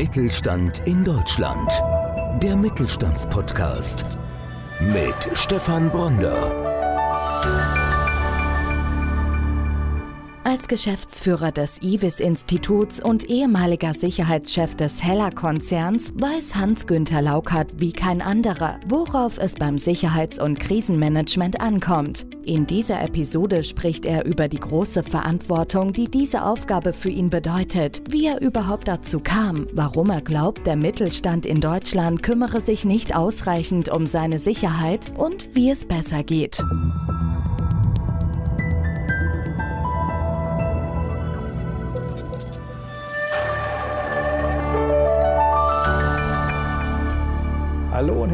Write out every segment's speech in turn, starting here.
Mittelstand in Deutschland. Der Mittelstandspodcast mit Stefan Bronder. Als Geschäftsführer des IWIS-Instituts und ehemaliger Sicherheitschef des Heller-Konzerns weiß Hans-Günther Laukert wie kein anderer, worauf es beim Sicherheits- und Krisenmanagement ankommt. In dieser Episode spricht er über die große Verantwortung, die diese Aufgabe für ihn bedeutet, wie er überhaupt dazu kam, warum er glaubt, der Mittelstand in Deutschland kümmere sich nicht ausreichend um seine Sicherheit und wie es besser geht.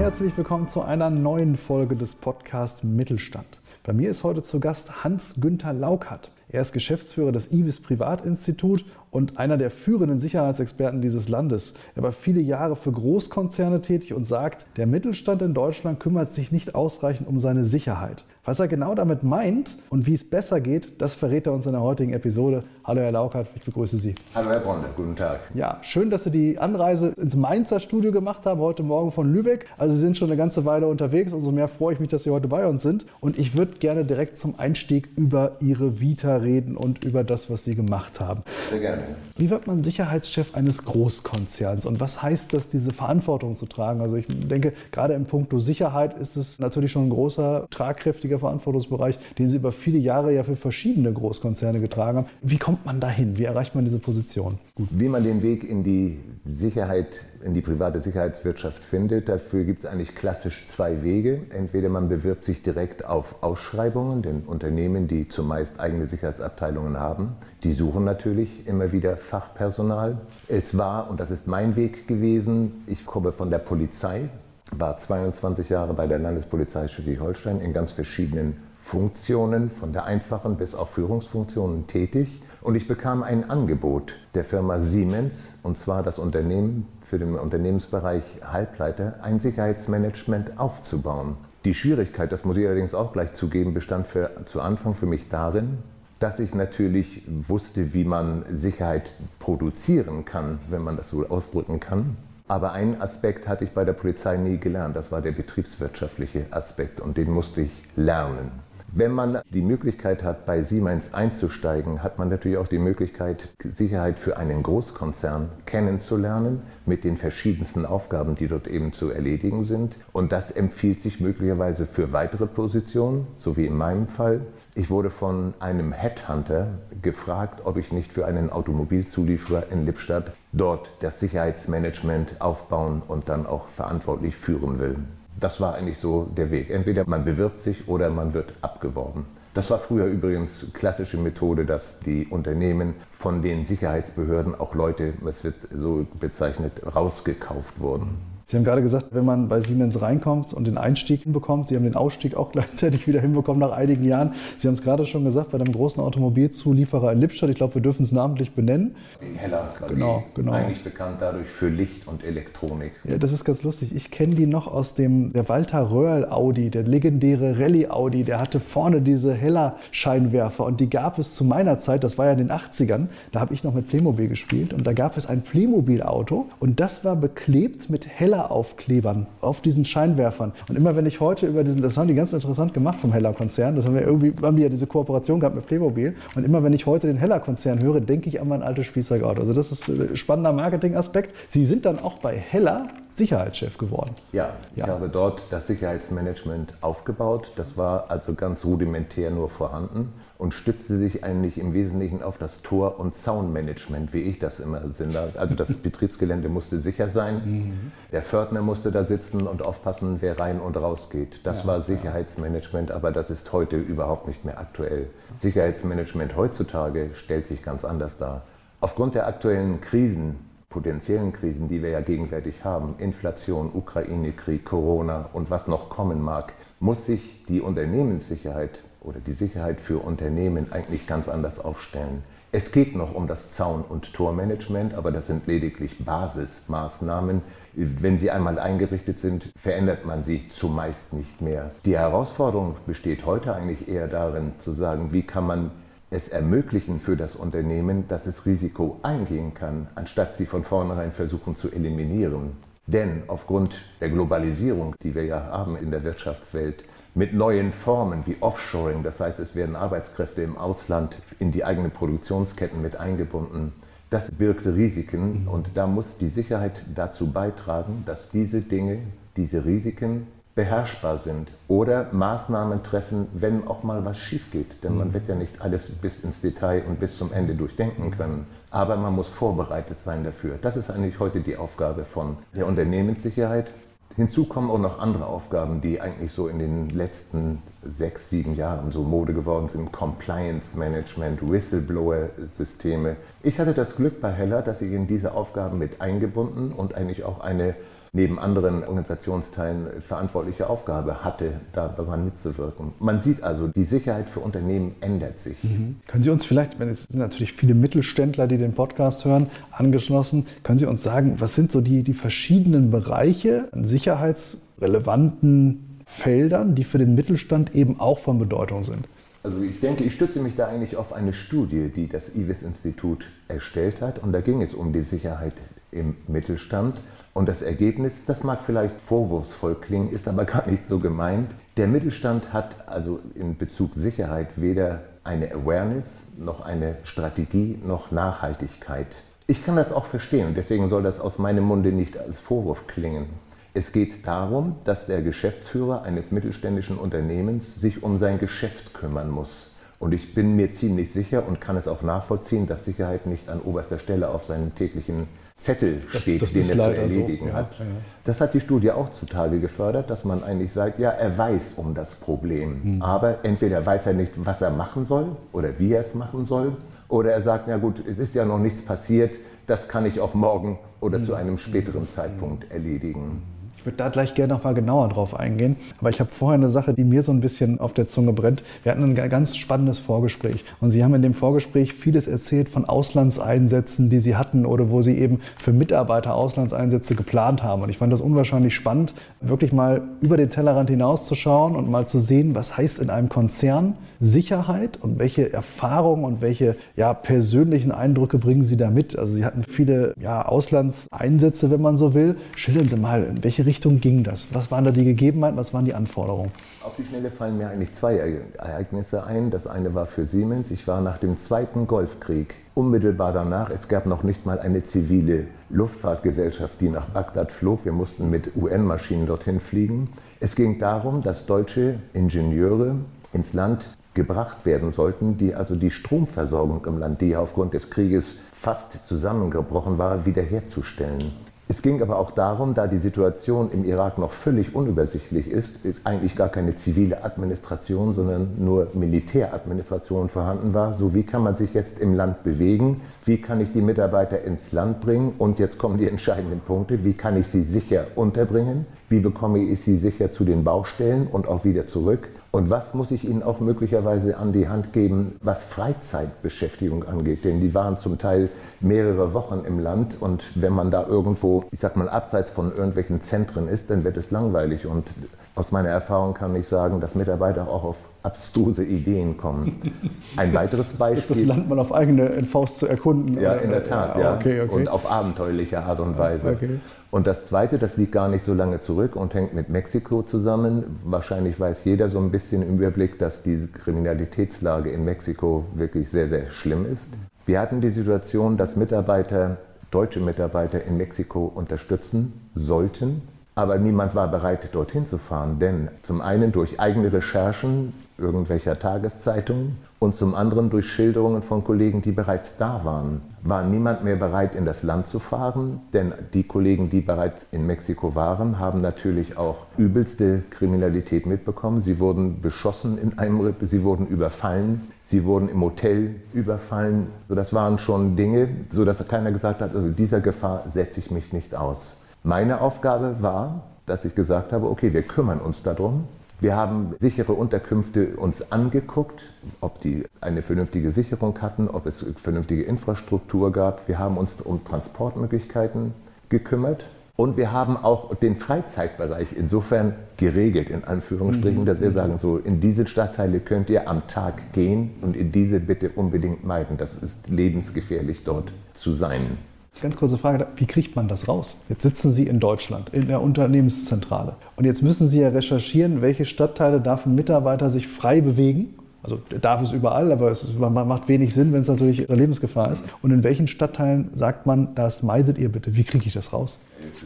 Herzlich willkommen zu einer neuen Folge des Podcasts Mittelstand. Bei mir ist heute zu Gast Hans-Günther Laukert. Er ist Geschäftsführer des IWIS Privatinstitut und einer der führenden Sicherheitsexperten dieses Landes. Er war viele Jahre für Großkonzerne tätig und sagt, der Mittelstand in Deutschland kümmert sich nicht ausreichend um seine Sicherheit. Was er genau damit meint und wie es besser geht, das verrät er uns in der heutigen Episode. Hallo Herr Laukert, ich begrüße Sie. Hallo Herr Bronde, guten Tag. Ja, schön, dass Sie die Anreise ins Mainzer Studio gemacht haben, heute Morgen von Lübeck. Also Sie sind schon eine ganze Weile unterwegs, umso mehr freue ich mich, dass Sie heute bei uns sind. Und ich würde gerne direkt zum Einstieg über Ihre Vita reden und über das, was Sie gemacht haben. Sehr gerne. Wie wird man Sicherheitschef eines Großkonzerns und was heißt das, diese Verantwortung zu tragen? Also ich denke, gerade im Punkto Sicherheit ist es natürlich schon ein großer, tragkräftiger Verantwortungsbereich, den Sie über viele Jahre ja für verschiedene Großkonzerne getragen haben. Wie kommt man dahin? Wie erreicht man diese Position? Gut, wie man den Weg in die Sicherheit, in die private Sicherheitswirtschaft findet, dafür gibt es eigentlich klassisch zwei Wege. Entweder man bewirbt sich direkt auf Ausschreibungen, denn Unternehmen, die zumeist eigene Sicherheitsabteilungen haben, die suchen natürlich immer wieder Fachpersonal. Es war, und das ist mein Weg gewesen, ich komme von der Polizei, war 22 Jahre bei der Landespolizei Schleswig-Holstein in ganz verschiedenen Funktionen, von der einfachen bis auf Führungsfunktionen tätig. Und ich bekam ein Angebot der Firma Siemens, und zwar das Unternehmen für den Unternehmensbereich Halbleiter, ein Sicherheitsmanagement aufzubauen. Die Schwierigkeit, das muss ich allerdings auch gleich zugeben, bestand für, zu Anfang für mich darin, dass ich natürlich wusste, wie man Sicherheit produzieren kann, wenn man das so ausdrücken kann. Aber einen Aspekt hatte ich bei der Polizei nie gelernt, das war der betriebswirtschaftliche Aspekt und den musste ich lernen. Wenn man die Möglichkeit hat, bei Siemens einzusteigen, hat man natürlich auch die Möglichkeit, Sicherheit für einen Großkonzern kennenzulernen mit den verschiedensten Aufgaben, die dort eben zu erledigen sind. Und das empfiehlt sich möglicherweise für weitere Positionen, so wie in meinem Fall. Ich wurde von einem Headhunter gefragt, ob ich nicht für einen Automobilzulieferer in Lippstadt dort das Sicherheitsmanagement aufbauen und dann auch verantwortlich führen will. Das war eigentlich so der Weg. Entweder man bewirbt sich oder man wird abgeworben. Das war früher übrigens klassische Methode, dass die Unternehmen von den Sicherheitsbehörden auch Leute, es wird so bezeichnet, rausgekauft wurden. Sie haben gerade gesagt, wenn man bei Siemens reinkommt und den Einstieg hinbekommt, Sie haben den Ausstieg auch gleichzeitig wieder hinbekommen nach einigen Jahren. Sie haben es gerade schon gesagt, bei einem großen Automobilzulieferer in Lippstadt, ich glaube, wir dürfen es namentlich benennen. Heller, genau, genau. eigentlich bekannt dadurch für Licht und Elektronik. Ja, das ist ganz lustig. Ich kenne die noch aus dem der Walter Röhrl Audi, der legendäre Rallye Audi. Der hatte vorne diese Heller-Scheinwerfer und die gab es zu meiner Zeit, das war ja in den 80ern, da habe ich noch mit Playmobil gespielt und da gab es ein Playmobil-Auto und das war beklebt mit Heller Heller-Aufklebern auf diesen Scheinwerfern. Und immer wenn ich heute über diesen, das haben die ganz interessant gemacht vom Heller-Konzern, das haben wir irgendwie, haben die ja diese Kooperation gehabt mit Playmobil. Und immer wenn ich heute den Heller-Konzern höre, denke ich an mein altes Spielzeugauto. Also das ist ein spannender Marketingaspekt. Sie sind dann auch bei Heller Sicherheitschef geworden. Ja, ich ja. habe dort das Sicherheitsmanagement aufgebaut. Das war also ganz rudimentär nur vorhanden und stützte sich eigentlich im Wesentlichen auf das Tor- und Zaunmanagement, wie ich das immer sinne. Also das Betriebsgelände musste sicher sein. Mhm. Der Pförtner musste da sitzen und aufpassen, wer rein und raus geht. Das ja, war Sicherheitsmanagement, aber das ist heute überhaupt nicht mehr aktuell. Sicherheitsmanagement heutzutage stellt sich ganz anders dar. Aufgrund der aktuellen Krisen potenziellen Krisen, die wir ja gegenwärtig haben, Inflation, Ukraine-Krieg, Corona und was noch kommen mag, muss sich die Unternehmenssicherheit oder die Sicherheit für Unternehmen eigentlich ganz anders aufstellen. Es geht noch um das Zaun- und Tormanagement, aber das sind lediglich Basismaßnahmen. Wenn sie einmal eingerichtet sind, verändert man sie zumeist nicht mehr. Die Herausforderung besteht heute eigentlich eher darin zu sagen, wie kann man es ermöglichen für das Unternehmen, dass es Risiko eingehen kann, anstatt sie von vornherein versuchen zu eliminieren. Denn aufgrund der Globalisierung, die wir ja haben in der Wirtschaftswelt, mit neuen Formen wie Offshoring, das heißt es werden Arbeitskräfte im Ausland in die eigenen Produktionsketten mit eingebunden, das birgt Risiken und da muss die Sicherheit dazu beitragen, dass diese Dinge, diese Risiken beherrschbar sind oder Maßnahmen treffen, wenn auch mal was schief geht. Denn man wird ja nicht alles bis ins Detail und bis zum Ende durchdenken können. Aber man muss vorbereitet sein dafür. Das ist eigentlich heute die Aufgabe von der Unternehmenssicherheit. Hinzu kommen auch noch andere Aufgaben, die eigentlich so in den letzten sechs, sieben Jahren so Mode geworden sind. Compliance Management, Whistleblower-Systeme. Ich hatte das Glück bei Heller, dass ich in diese Aufgaben mit eingebunden und eigentlich auch eine neben anderen Organisationsteilen verantwortliche Aufgabe hatte, daran mitzuwirken. Man sieht also, die Sicherheit für Unternehmen ändert sich. Mhm. Können Sie uns vielleicht, wenn es sind natürlich viele Mittelständler, die den Podcast hören, angeschlossen, können Sie uns sagen, was sind so die, die verschiedenen Bereiche an sicherheitsrelevanten Feldern, die für den Mittelstand eben auch von Bedeutung sind? Also ich denke, ich stütze mich da eigentlich auf eine Studie, die das IWIS-Institut erstellt hat. Und da ging es um die Sicherheit im Mittelstand. Und das Ergebnis, das mag vielleicht vorwurfsvoll klingen, ist aber gar nicht so gemeint. Der Mittelstand hat also in Bezug Sicherheit weder eine Awareness noch eine Strategie noch Nachhaltigkeit. Ich kann das auch verstehen und deswegen soll das aus meinem Munde nicht als Vorwurf klingen. Es geht darum, dass der Geschäftsführer eines mittelständischen Unternehmens sich um sein Geschäft kümmern muss. Und ich bin mir ziemlich sicher und kann es auch nachvollziehen, dass Sicherheit nicht an oberster Stelle auf seinem täglichen Zettel steht, das, das den er zu erledigen so. hat. Ja, ja. Das hat die Studie auch zutage gefördert, dass man eigentlich sagt, ja, er weiß um das Problem, hm. aber entweder weiß er nicht, was er machen soll oder wie er es machen soll, oder er sagt, ja gut, es ist ja noch nichts passiert, das kann ich auch morgen oder hm. zu einem späteren Zeitpunkt erledigen. Würde da gleich gerne noch mal genauer drauf eingehen. Aber ich habe vorher eine Sache, die mir so ein bisschen auf der Zunge brennt. Wir hatten ein ganz spannendes Vorgespräch. Und Sie haben in dem Vorgespräch vieles erzählt von Auslandseinsätzen, die Sie hatten oder wo Sie eben für Mitarbeiter Auslandseinsätze geplant haben. Und ich fand das unwahrscheinlich spannend, wirklich mal über den Tellerrand hinauszuschauen und mal zu sehen, was heißt in einem Konzern Sicherheit und welche Erfahrungen und welche ja, persönlichen Eindrücke bringen Sie da mit. Also Sie hatten viele ja, Auslandseinsätze, wenn man so will. Schildern Sie mal, in welche Richtung Richtung ging das? Was waren da die Gegebenheiten, was waren die Anforderungen? Auf die Schnelle fallen mir eigentlich zwei Ereignisse ein. Das eine war für Siemens. Ich war nach dem Zweiten Golfkrieg unmittelbar danach. Es gab noch nicht mal eine zivile Luftfahrtgesellschaft, die nach Bagdad flog. Wir mussten mit UN-Maschinen dorthin fliegen. Es ging darum, dass deutsche Ingenieure ins Land gebracht werden sollten, die also die Stromversorgung im Land, die aufgrund des Krieges fast zusammengebrochen war, wiederherzustellen. Es ging aber auch darum, da die Situation im Irak noch völlig unübersichtlich ist, ist eigentlich gar keine zivile Administration, sondern nur Militäradministration vorhanden war. So, wie kann man sich jetzt im Land bewegen? Wie kann ich die Mitarbeiter ins Land bringen? Und jetzt kommen die entscheidenden Punkte. Wie kann ich sie sicher unterbringen? Wie bekomme ich sie sicher zu den Baustellen und auch wieder zurück? Und was muss ich ihnen auch möglicherweise an die Hand geben, was Freizeitbeschäftigung angeht? Denn die waren zum Teil mehrere Wochen im Land und wenn man da irgendwo, ich sag mal, abseits von irgendwelchen Zentren ist, dann wird es langweilig. Und aus meiner Erfahrung kann ich sagen, dass Mitarbeiter auch auf abstruse Ideen kommen. Ein weiteres Beispiel. Das Land mal auf eigene Faust zu erkunden. Ja, in der Tat, ja. Okay, okay. Und auf abenteuerliche Art und Weise. Okay. Und das Zweite, das liegt gar nicht so lange zurück und hängt mit Mexiko zusammen. Wahrscheinlich weiß jeder so ein bisschen im Überblick, dass die Kriminalitätslage in Mexiko wirklich sehr, sehr schlimm ist. Wir hatten die Situation, dass Mitarbeiter, deutsche Mitarbeiter in Mexiko unterstützen sollten, aber niemand war bereit, dorthin zu fahren, denn zum einen durch eigene Recherchen irgendwelcher Tageszeitungen und zum anderen durch Schilderungen von Kollegen, die bereits da waren. War niemand mehr bereit, in das Land zu fahren, denn die Kollegen, die bereits in Mexiko waren, haben natürlich auch übelste Kriminalität mitbekommen. Sie wurden beschossen in einem, sie wurden überfallen, sie wurden im Hotel überfallen. So, das waren schon Dinge, so dass keiner gesagt hat, also dieser Gefahr setze ich mich nicht aus. Meine Aufgabe war, dass ich gesagt habe, okay, wir kümmern uns darum. Wir haben sichere Unterkünfte uns angeguckt, ob die eine vernünftige Sicherung hatten, ob es vernünftige Infrastruktur gab. Wir haben uns um Transportmöglichkeiten gekümmert. Und wir haben auch den Freizeitbereich insofern geregelt, in Anführungsstrichen, dass wir sagen, so in diese Stadtteile könnt ihr am Tag gehen und in diese bitte unbedingt meiden. Das ist lebensgefährlich dort zu sein. Ganz kurze Frage, wie kriegt man das raus? Jetzt sitzen Sie in Deutschland, in der Unternehmenszentrale. Und jetzt müssen Sie ja recherchieren, welche Stadtteile darf ein Mitarbeiter sich frei bewegen also darf es überall, aber es macht wenig Sinn, wenn es natürlich ihre Lebensgefahr ist. Und in welchen Stadtteilen sagt man, das meidet ihr bitte? Wie kriege ich das raus?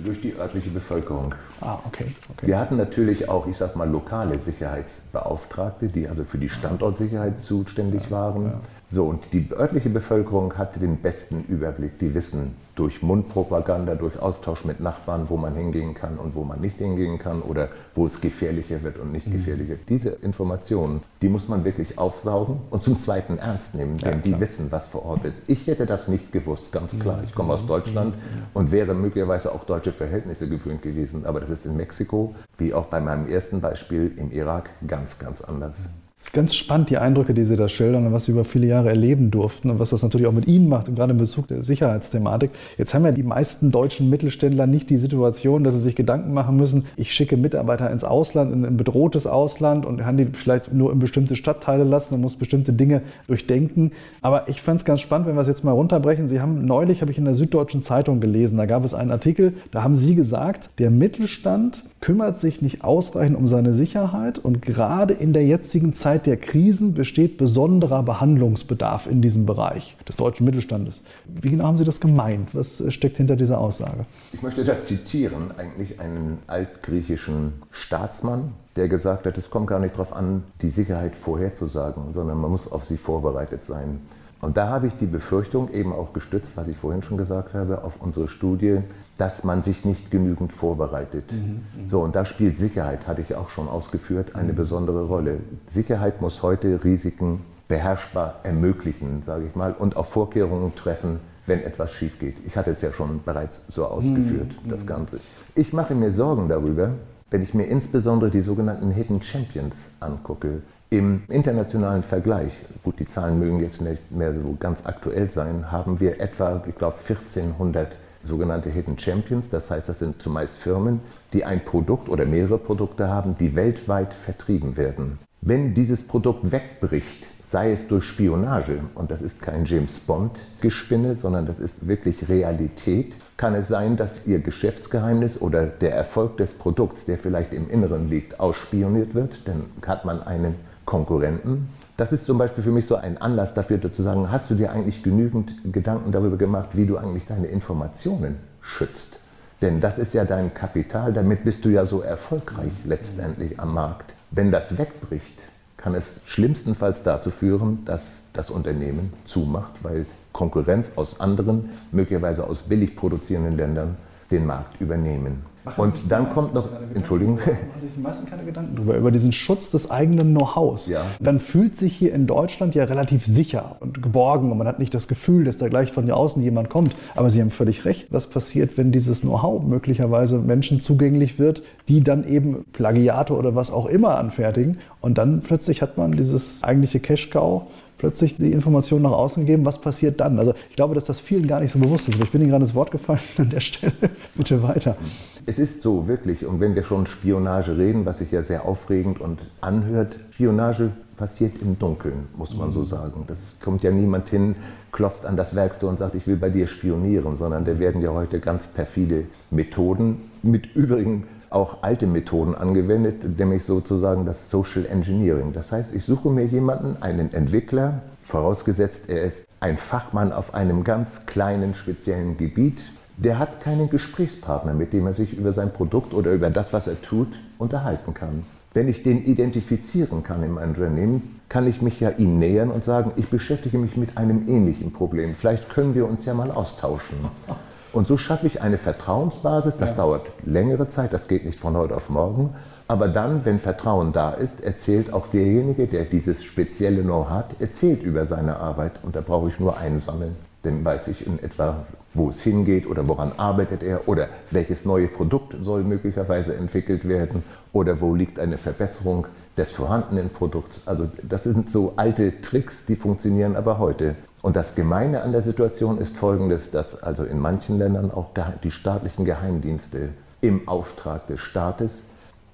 Durch die örtliche Bevölkerung. Ah, okay, okay. Wir hatten natürlich auch, ich sag mal, lokale Sicherheitsbeauftragte, die also für die Standortsicherheit zuständig waren. Ja. So, und die örtliche Bevölkerung hatte den besten Überblick. Die wissen durch Mundpropaganda, durch Austausch mit Nachbarn, wo man hingehen kann und wo man nicht hingehen kann oder wo es gefährlicher wird und nicht mhm. gefährlicher. Diese Informationen, die muss man wirklich aufsaugen und zum Zweiten ernst nehmen, denn ja, die wissen, was vor Ort ist. Ich hätte das nicht gewusst, ganz klar. Ich komme aus mhm. Deutschland mhm. und wäre möglicherweise auch deutsche Verhältnisse gewöhnt gewesen, aber das ist in Mexiko, wie auch bei meinem ersten Beispiel im Irak, ganz, ganz anders. Ist ganz spannend, die Eindrücke, die Sie da schildern und was Sie über viele Jahre erleben durften und was das natürlich auch mit Ihnen macht, gerade in Bezug der Sicherheitsthematik. Jetzt haben ja die meisten deutschen Mittelständler nicht die Situation, dass sie sich Gedanken machen müssen, ich schicke Mitarbeiter ins Ausland, in ein bedrohtes Ausland und kann die vielleicht nur in bestimmte Stadtteile lassen und muss bestimmte Dinge durchdenken. Aber ich fand es ganz spannend, wenn wir es jetzt mal runterbrechen. Sie haben neulich, habe ich in der Süddeutschen Zeitung gelesen, da gab es einen Artikel, da haben Sie gesagt, der Mittelstand kümmert sich nicht ausreichend um seine Sicherheit und gerade in der jetzigen Zeit Zeit der Krisen besteht besonderer Behandlungsbedarf in diesem Bereich des deutschen Mittelstandes. Wie genau haben Sie das gemeint? Was steckt hinter dieser Aussage? Ich möchte da zitieren eigentlich einen altgriechischen Staatsmann, der gesagt hat, es kommt gar nicht darauf an, die Sicherheit vorherzusagen, sondern man muss auf sie vorbereitet sein. Und da habe ich die Befürchtung, eben auch gestützt, was ich vorhin schon gesagt habe, auf unsere Studie, dass man sich nicht genügend vorbereitet. Mhm, mhm, so, und da spielt Sicherheit, hatte ich auch schon ausgeführt, eine mhm. besondere Rolle. Sicherheit muss heute Risiken beherrschbar ermöglichen, sage ich mal, und auch Vorkehrungen treffen, wenn etwas schief geht. Ich hatte es ja schon bereits so ausgeführt, mhm. das Ganze. Ich mache mir Sorgen darüber, wenn ich mir insbesondere die sogenannten Hidden Champions angucke. Im internationalen Vergleich, gut, die Zahlen mögen jetzt nicht mehr so ganz aktuell sein, haben wir etwa, ich glaube, 1400 sogenannte Hidden Champions. Das heißt, das sind zumeist Firmen, die ein Produkt oder mehrere Produkte haben, die weltweit vertrieben werden. Wenn dieses Produkt wegbricht, sei es durch Spionage, und das ist kein James Bond-Gespinne, sondern das ist wirklich Realität, kann es sein, dass Ihr Geschäftsgeheimnis oder der Erfolg des Produkts, der vielleicht im Inneren liegt, ausspioniert wird. Dann hat man einen Konkurrenten, das ist zum Beispiel für mich so ein Anlass dafür zu sagen, hast du dir eigentlich genügend Gedanken darüber gemacht, wie du eigentlich deine Informationen schützt? Denn das ist ja dein Kapital, damit bist du ja so erfolgreich letztendlich am Markt. Wenn das wegbricht, kann es schlimmstenfalls dazu führen, dass das Unternehmen zumacht, weil Konkurrenz aus anderen, möglicherweise aus billig produzierenden Ländern, den Markt übernehmen. Machen und dann kommt noch, Entschuldigung. Machen sich die meisten keine Gedanken darüber, über diesen Schutz des eigenen Know-hows. Ja. Man fühlt sich hier in Deutschland ja relativ sicher und geborgen und man hat nicht das Gefühl, dass da gleich von außen jemand kommt. Aber Sie haben völlig recht. Was passiert, wenn dieses Know-how möglicherweise Menschen zugänglich wird, die dann eben Plagiate oder was auch immer anfertigen und dann plötzlich hat man dieses eigentliche Cash-Cow plötzlich die Information nach außen geben, was passiert dann? Also ich glaube, dass das vielen gar nicht so bewusst ist. Aber ich bin Ihnen gerade das Wort gefallen an der Stelle. Bitte weiter. Es ist so, wirklich. Und wenn wir schon Spionage reden, was sich ja sehr aufregend und anhört, Spionage passiert im Dunkeln, muss man so sagen. Das kommt ja niemand hin, klopft an das Werkstoff und sagt, ich will bei dir spionieren, sondern da werden ja heute ganz perfide Methoden mit übrigen auch alte Methoden angewendet, nämlich sozusagen das Social Engineering. Das heißt, ich suche mir jemanden, einen Entwickler, vorausgesetzt er ist ein Fachmann auf einem ganz kleinen speziellen Gebiet, der hat keinen Gesprächspartner, mit dem er sich über sein Produkt oder über das, was er tut, unterhalten kann. Wenn ich den identifizieren kann in meinem Unternehmen, kann ich mich ja ihm nähern und sagen, ich beschäftige mich mit einem ähnlichen Problem. Vielleicht können wir uns ja mal austauschen. Und so schaffe ich eine Vertrauensbasis. Das ja. dauert längere Zeit, das geht nicht von heute auf morgen. Aber dann, wenn Vertrauen da ist, erzählt auch derjenige, der dieses spezielle Know-how hat, erzählt über seine Arbeit. Und da brauche ich nur einsammeln. Dann weiß ich in etwa, wo es hingeht oder woran arbeitet er oder welches neue Produkt soll möglicherweise entwickelt werden oder wo liegt eine Verbesserung des vorhandenen Produkts. Also das sind so alte Tricks, die funktionieren aber heute. Und das Gemeine an der Situation ist folgendes, dass also in manchen Ländern auch die staatlichen Geheimdienste im Auftrag des Staates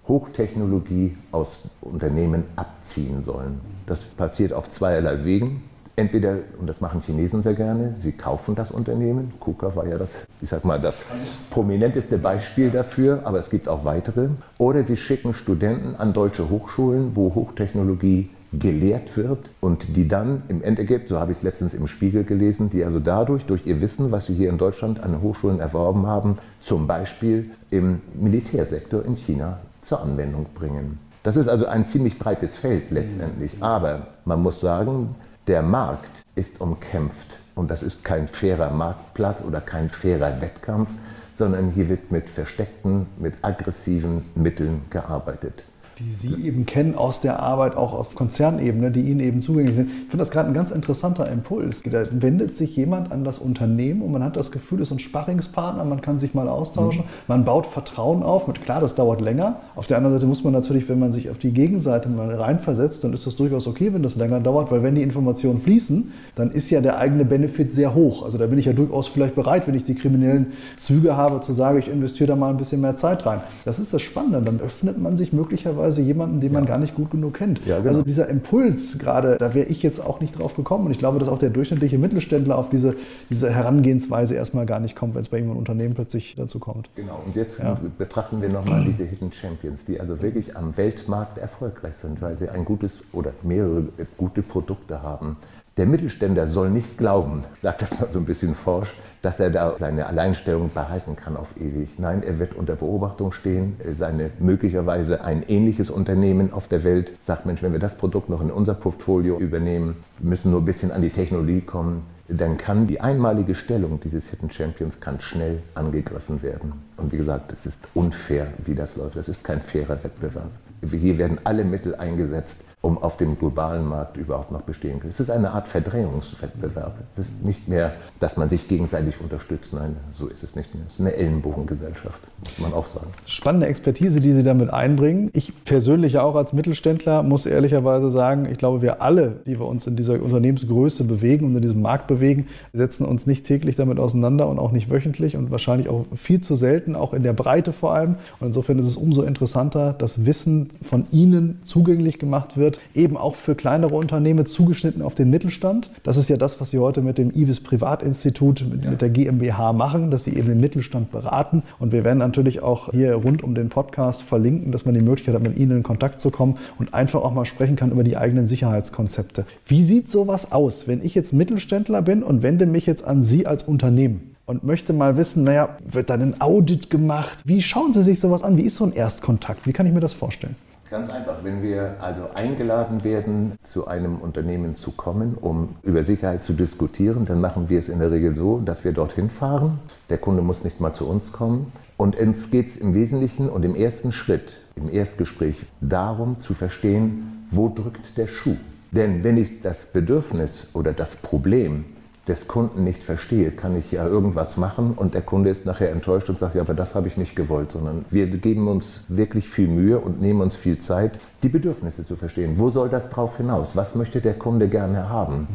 Hochtechnologie aus Unternehmen abziehen sollen. Das passiert auf zweierlei Wegen. Entweder, und das machen Chinesen sehr gerne, sie kaufen das Unternehmen. KUKA war ja das, ich sag mal, das prominenteste Beispiel dafür, aber es gibt auch weitere. Oder sie schicken Studenten an deutsche Hochschulen, wo Hochtechnologie gelehrt wird und die dann im Endergebnis, so habe ich es letztens im Spiegel gelesen, die also dadurch, durch ihr Wissen, was sie hier in Deutschland an Hochschulen erworben haben, zum Beispiel im Militärsektor in China zur Anwendung bringen. Das ist also ein ziemlich breites Feld letztendlich. Aber man muss sagen, der Markt ist umkämpft. Und das ist kein fairer Marktplatz oder kein fairer Wettkampf, sondern hier wird mit versteckten, mit aggressiven Mitteln gearbeitet die Sie eben kennen aus der Arbeit auch auf Konzernebene, die Ihnen eben zugänglich sind. Ich finde das gerade ein ganz interessanter Impuls. Da wendet sich jemand an das Unternehmen und man hat das Gefühl, es ist ein Sparringspartner, man kann sich mal austauschen, mhm. man baut Vertrauen auf. Mit, klar, das dauert länger. Auf der anderen Seite muss man natürlich, wenn man sich auf die Gegenseite mal reinversetzt, dann ist das durchaus okay, wenn das länger dauert, weil wenn die Informationen fließen, dann ist ja der eigene Benefit sehr hoch. Also da bin ich ja durchaus vielleicht bereit, wenn ich die kriminellen Züge habe, zu sagen, ich investiere da mal ein bisschen mehr Zeit rein. Das ist das Spannende. Dann öffnet man sich möglicherweise teilweise jemanden, den man gar nicht gut genug kennt. Ja, genau. Also dieser Impuls gerade, da wäre ich jetzt auch nicht drauf gekommen. Und ich glaube, dass auch der durchschnittliche Mittelständler auf diese, diese Herangehensweise erstmal gar nicht kommt, wenn es bei ihm ein Unternehmen plötzlich dazu kommt. Genau. Und jetzt ja. betrachten wir nochmal diese Hidden Champions, die also wirklich am Weltmarkt erfolgreich sind, weil sie ein gutes oder mehrere gute Produkte haben. Der Mittelständler soll nicht glauben, ich sage das mal so ein bisschen forsch, dass er da seine Alleinstellung behalten kann auf ewig. Nein, er wird unter Beobachtung stehen. Seine möglicherweise ein ähnliches Unternehmen auf der Welt sagt, Mensch, wenn wir das Produkt noch in unser Portfolio übernehmen, müssen nur ein bisschen an die Technologie kommen, dann kann die einmalige Stellung dieses Hidden Champions kann schnell angegriffen werden. Und wie gesagt, es ist unfair, wie das läuft. Es ist kein fairer Wettbewerb. Hier werden alle Mittel eingesetzt, um auf dem globalen Markt überhaupt noch bestehen können. Es ist eine Art Verdrängungswettbewerb. Es ist nicht mehr, dass man sich gegenseitig unterstützt. Nein, so ist es nicht mehr. Es ist eine Ellenbogengesellschaft, muss man auch sagen. Spannende Expertise, die Sie damit einbringen. Ich persönlich auch als Mittelständler muss ehrlicherweise sagen, ich glaube, wir alle, die wir uns in dieser Unternehmensgröße bewegen und in diesem Markt bewegen, setzen uns nicht täglich damit auseinander und auch nicht wöchentlich und wahrscheinlich auch viel zu selten, auch in der Breite vor allem. Und insofern ist es umso interessanter, dass Wissen von Ihnen zugänglich gemacht wird eben auch für kleinere Unternehmen zugeschnitten auf den Mittelstand. Das ist ja das, was Sie heute mit dem IWIS Privatinstitut, mit, ja. mit der GmbH machen, dass Sie eben den Mittelstand beraten. Und wir werden natürlich auch hier rund um den Podcast verlinken, dass man die Möglichkeit hat, mit Ihnen in Kontakt zu kommen und einfach auch mal sprechen kann über die eigenen Sicherheitskonzepte. Wie sieht sowas aus, wenn ich jetzt Mittelständler bin und wende mich jetzt an Sie als Unternehmen? und möchte mal wissen, naja, wird dann ein Audit gemacht? Wie schauen Sie sich sowas an? Wie ist so ein Erstkontakt? Wie kann ich mir das vorstellen? Ganz einfach, wenn wir also eingeladen werden, zu einem Unternehmen zu kommen, um über Sicherheit zu diskutieren, dann machen wir es in der Regel so, dass wir dorthin fahren. Der Kunde muss nicht mal zu uns kommen. Und es geht im Wesentlichen und im ersten Schritt, im Erstgespräch, darum zu verstehen, wo drückt der Schuh. Denn wenn ich das Bedürfnis oder das Problem des Kunden nicht verstehe, kann ich ja irgendwas machen und der Kunde ist nachher enttäuscht und sagt, ja, aber das habe ich nicht gewollt, sondern wir geben uns wirklich viel Mühe und nehmen uns viel Zeit, die Bedürfnisse zu verstehen. Wo soll das drauf hinaus? Was möchte der Kunde gerne haben?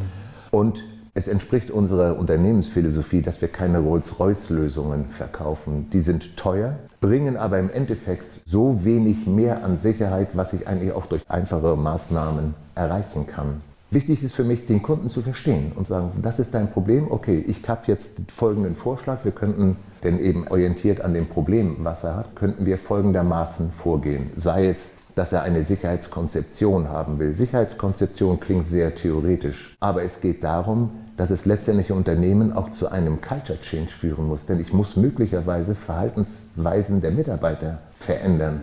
Und es entspricht unserer Unternehmensphilosophie, dass wir keine Rolls-Royce-Lösungen verkaufen. Die sind teuer, bringen aber im Endeffekt so wenig mehr an Sicherheit, was ich eigentlich auch durch einfache Maßnahmen erreichen kann. Wichtig ist für mich, den Kunden zu verstehen und sagen, das ist dein Problem, okay, ich habe jetzt folgenden Vorschlag, wir könnten denn eben orientiert an dem Problem, was er hat, könnten wir folgendermaßen vorgehen. Sei es, dass er eine Sicherheitskonzeption haben will. Sicherheitskonzeption klingt sehr theoretisch, aber es geht darum, dass es letztendlich Unternehmen auch zu einem Culture Change führen muss. Denn ich muss möglicherweise Verhaltensweisen der Mitarbeiter verändern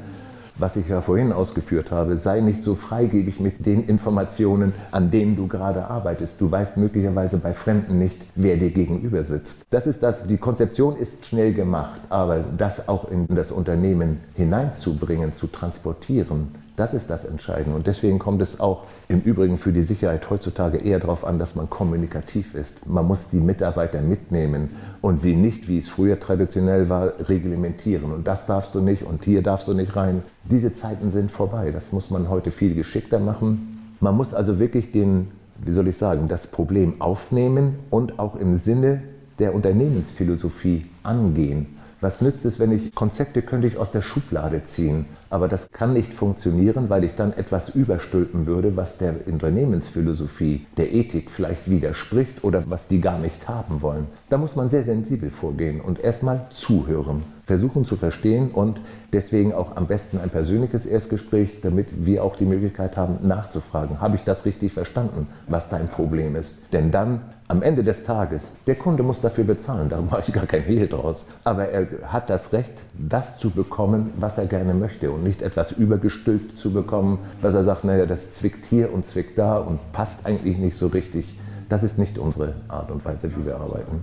was ich ja vorhin ausgeführt habe, sei nicht so freigebig mit den Informationen, an denen du gerade arbeitest. Du weißt möglicherweise bei Fremden nicht, wer dir gegenüber sitzt. Das ist das, die Konzeption ist schnell gemacht, aber das auch in das Unternehmen hineinzubringen, zu transportieren, Das ist das Entscheidende. Und deswegen kommt es auch im Übrigen für die Sicherheit heutzutage eher darauf an, dass man kommunikativ ist. Man muss die Mitarbeiter mitnehmen und sie nicht, wie es früher traditionell war, reglementieren. Und das darfst du nicht und hier darfst du nicht rein. Diese Zeiten sind vorbei. Das muss man heute viel geschickter machen. Man muss also wirklich den, wie soll ich sagen, das Problem aufnehmen und auch im Sinne der Unternehmensphilosophie angehen. Was nützt es, wenn ich Konzepte könnte ich aus der Schublade ziehen, aber das kann nicht funktionieren, weil ich dann etwas überstülpen würde, was der Unternehmensphilosophie, der Ethik vielleicht widerspricht oder was die gar nicht haben wollen. Da muss man sehr sensibel vorgehen und erstmal zuhören, versuchen zu verstehen und deswegen auch am besten ein persönliches Erstgespräch, damit wir auch die Möglichkeit haben, nachzufragen, habe ich das richtig verstanden, was dein Problem ist. Denn dann am Ende des Tages, der Kunde muss dafür bezahlen, darum mache ich gar kein Hehl draus. Aber er hat das Recht, das zu bekommen, was er gerne möchte und nicht etwas übergestülpt zu bekommen, was er sagt, naja, das zwickt hier und zwickt da und passt eigentlich nicht so richtig. Das ist nicht unsere Art und Weise, wie wir arbeiten.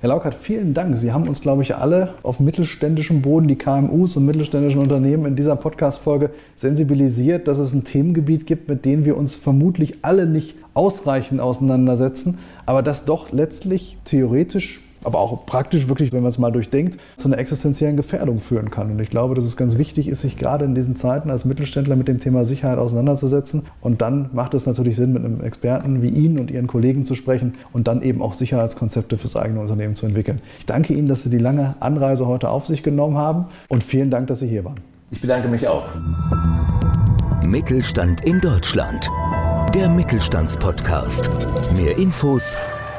Herr Laukert, vielen Dank. Sie haben uns, glaube ich, alle auf mittelständischem Boden, die KMUs und mittelständischen Unternehmen in dieser Podcast-Folge sensibilisiert, dass es ein Themengebiet gibt, mit dem wir uns vermutlich alle nicht ausreichend auseinandersetzen, aber das doch letztlich theoretisch aber auch praktisch wirklich, wenn man es mal durchdenkt, zu einer existenziellen Gefährdung führen kann. Und ich glaube, dass es ganz wichtig ist, sich gerade in diesen Zeiten als Mittelständler mit dem Thema Sicherheit auseinanderzusetzen. Und dann macht es natürlich Sinn, mit einem Experten wie Ihnen und Ihren Kollegen zu sprechen und dann eben auch Sicherheitskonzepte fürs eigene Unternehmen zu entwickeln. Ich danke Ihnen, dass Sie die lange Anreise heute auf sich genommen haben und vielen Dank, dass Sie hier waren. Ich bedanke mich auch. Mittelstand in Deutschland. Der Mittelstandspodcast. Mehr Infos